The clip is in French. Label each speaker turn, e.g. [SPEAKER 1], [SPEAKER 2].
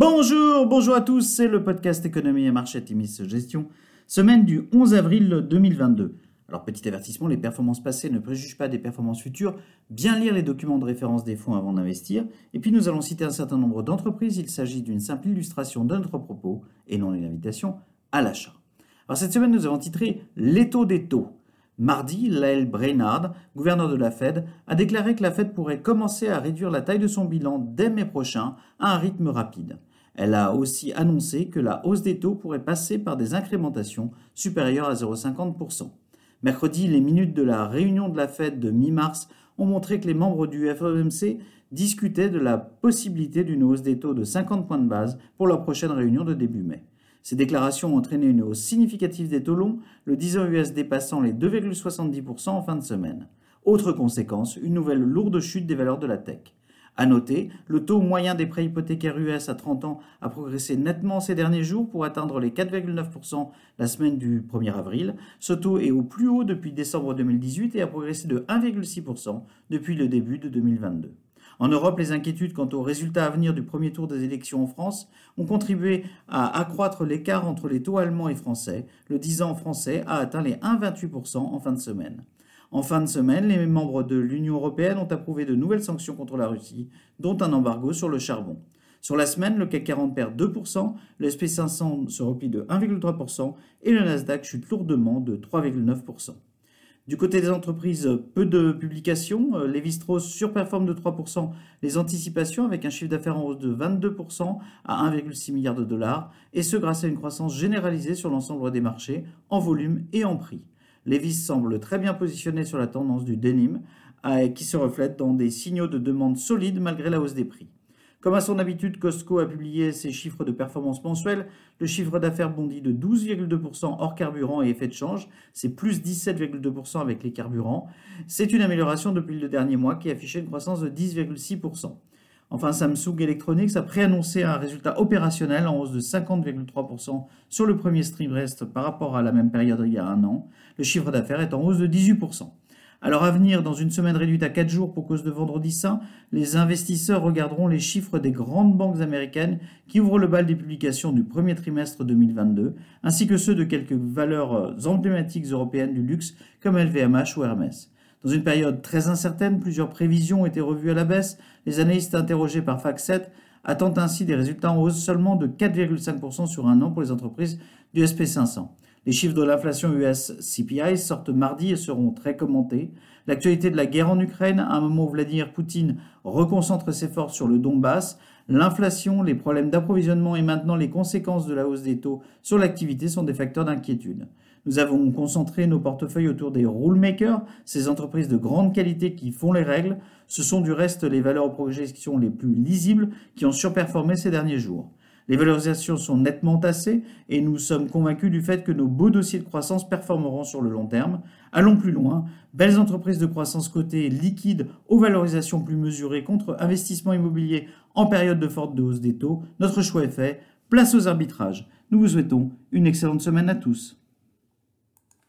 [SPEAKER 1] Bonjour, bonjour à tous, c'est le podcast Économie et Marché Timis Gestion, semaine du 11 avril 2022. Alors petit avertissement, les performances passées ne préjugent pas des performances futures, bien lire les documents de référence des fonds avant d'investir, et puis nous allons citer un certain nombre d'entreprises, il s'agit d'une simple illustration de notre propos et non une invitation à l'achat. Alors cette semaine nous avons titré Les taux des taux. Mardi, Lael Brainard, gouverneur de la Fed, a déclaré que la Fed pourrait commencer à réduire la taille de son bilan dès mai prochain à un rythme rapide. Elle a aussi annoncé que la hausse des taux pourrait passer par des incrémentations supérieures à 0,50%. Mercredi, les minutes de la réunion de la Fed de mi-mars ont montré que les membres du FOMC discutaient de la possibilité d'une hausse des taux de 50 points de base pour leur prochaine réunion de début mai. Ces déclarations ont entraîné une hausse significative des taux longs, le 10 ans US dépassant les 2,70% en fin de semaine. Autre conséquence, une nouvelle lourde chute des valeurs de la tech. À noter, le taux moyen des prêts hypothécaires US à 30 ans a progressé nettement ces derniers jours pour atteindre les 4,9% la semaine du 1er avril. Ce taux est au plus haut depuis décembre 2018 et a progressé de 1,6% depuis le début de 2022. En Europe, les inquiétudes quant aux résultats à venir du premier tour des élections en France ont contribué à accroître l'écart entre les taux allemands et français. Le 10 ans français a atteint les 1,28% en fin de semaine. En fin de semaine, les membres de l'Union européenne ont approuvé de nouvelles sanctions contre la Russie, dont un embargo sur le charbon. Sur la semaine, le CAC 40 perd 2%, le SP500 se replie de 1,3% et le Nasdaq chute lourdement de 3,9%. Du côté des entreprises, peu de publications. Lévi-Strauss surperforme de 3% les anticipations avec un chiffre d'affaires en hausse de 22% à 1,6 milliard de dollars, et ce grâce à une croissance généralisée sur l'ensemble des marchés, en volume et en prix. Levis semble très bien positionné sur la tendance du denim, euh, qui se reflète dans des signaux de demande solides malgré la hausse des prix. Comme à son habitude, Costco a publié ses chiffres de performance mensuelle. Le chiffre d'affaires bondit de 12,2% hors carburant et effet de change. C'est plus 17,2% avec les carburants. C'est une amélioration depuis le dernier mois qui affichait une croissance de 10,6%. Enfin, Samsung Electronics a préannoncé un résultat opérationnel en hausse de 50,3% sur le premier trimestre par rapport à la même période il y a un an. Le chiffre d'affaires est en hausse de 18%. Alors à venir, dans une semaine réduite à 4 jours pour cause de vendredi saint, les investisseurs regarderont les chiffres des grandes banques américaines qui ouvrent le bal des publications du premier trimestre 2022, ainsi que ceux de quelques valeurs emblématiques européennes du luxe comme LVMH ou Hermès. Dans une période très incertaine, plusieurs prévisions ont été revues à la baisse. Les analystes interrogés par FactSet attendent ainsi des résultats en hausse seulement de 4,5% sur un an pour les entreprises du SP500. Les chiffres de l'inflation US CPI sortent mardi et seront très commentés. L'actualité de la guerre en Ukraine, à un moment où Vladimir Poutine reconcentre ses forces sur le Donbass, l'inflation, les problèmes d'approvisionnement et maintenant les conséquences de la hausse des taux sur l'activité sont des facteurs d'inquiétude. Nous avons concentré nos portefeuilles autour des rulemakers, ces entreprises de grande qualité qui font les règles. Ce sont du reste les valeurs aux projections les plus lisibles qui ont surperformé ces derniers jours. Les valorisations sont nettement tassées et nous sommes convaincus du fait que nos beaux dossiers de croissance performeront sur le long terme. Allons plus loin. Belles entreprises de croissance cotées liquides aux valorisations plus mesurées contre investissement immobilier en période de forte hausse des taux. Notre choix est fait. Place aux arbitrages. Nous vous souhaitons une excellente semaine à tous.